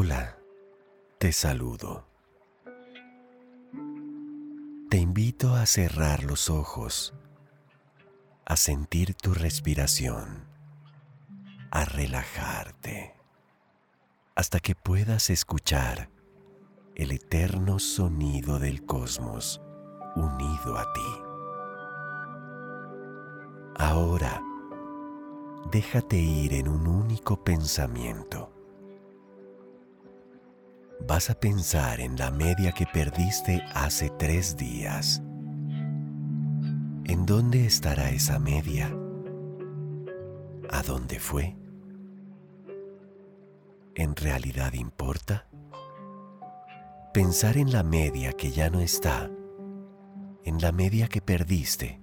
Hola, te saludo. Te invito a cerrar los ojos, a sentir tu respiración, a relajarte, hasta que puedas escuchar el eterno sonido del cosmos unido a ti. Ahora, déjate ir en un único pensamiento. Vas a pensar en la media que perdiste hace tres días. ¿En dónde estará esa media? ¿A dónde fue? ¿En realidad importa? Pensar en la media que ya no está, en la media que perdiste,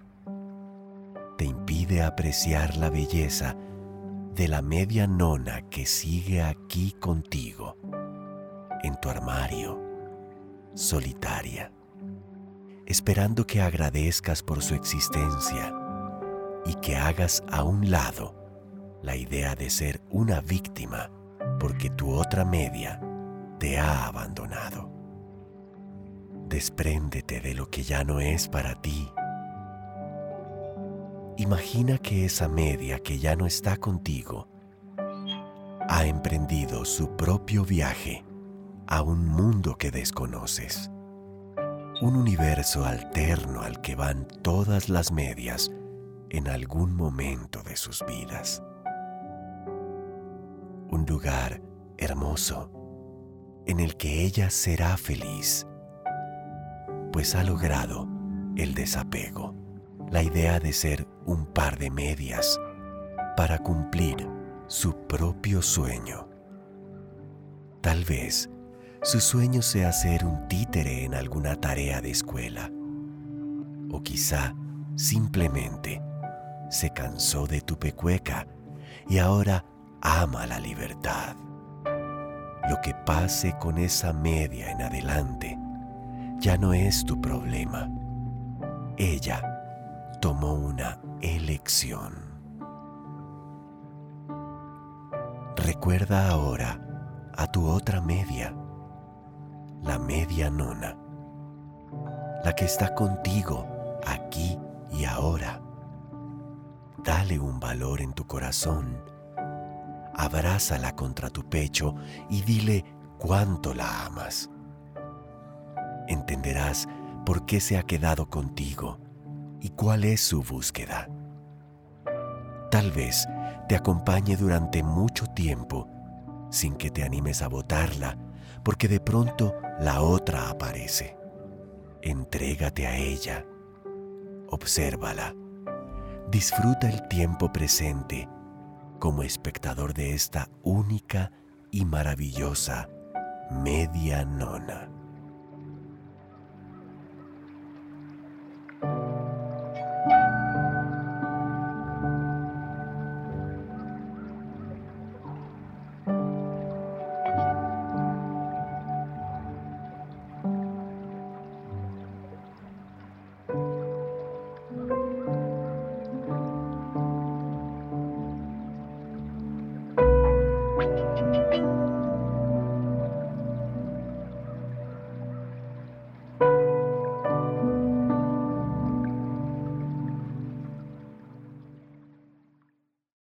te impide apreciar la belleza de la media nona que sigue aquí contigo, en tu armario, solitaria, esperando que agradezcas por su existencia y que hagas a un lado la idea de ser una víctima porque tu otra media te ha abandonado. Despréndete de lo que ya no es para ti Imagina que esa media que ya no está contigo ha emprendido su propio viaje a un mundo que desconoces, un universo alterno al que van todas las medias en algún momento de sus vidas. Un lugar hermoso en el que ella será feliz, pues ha logrado el desapego la idea de ser un par de medias para cumplir su propio sueño. Tal vez su sueño sea ser un títere en alguna tarea de escuela. O quizá simplemente se cansó de tu pecueca y ahora ama la libertad. Lo que pase con esa media en adelante ya no es tu problema. Ella tomó una elección. Recuerda ahora a tu otra media, la media nona, la que está contigo aquí y ahora. Dale un valor en tu corazón, abrázala contra tu pecho y dile cuánto la amas. Entenderás por qué se ha quedado contigo y cuál es su búsqueda. Tal vez te acompañe durante mucho tiempo sin que te animes a votarla, porque de pronto la otra aparece. Entrégate a ella, obsérvala, disfruta el tiempo presente como espectador de esta única y maravillosa media nona.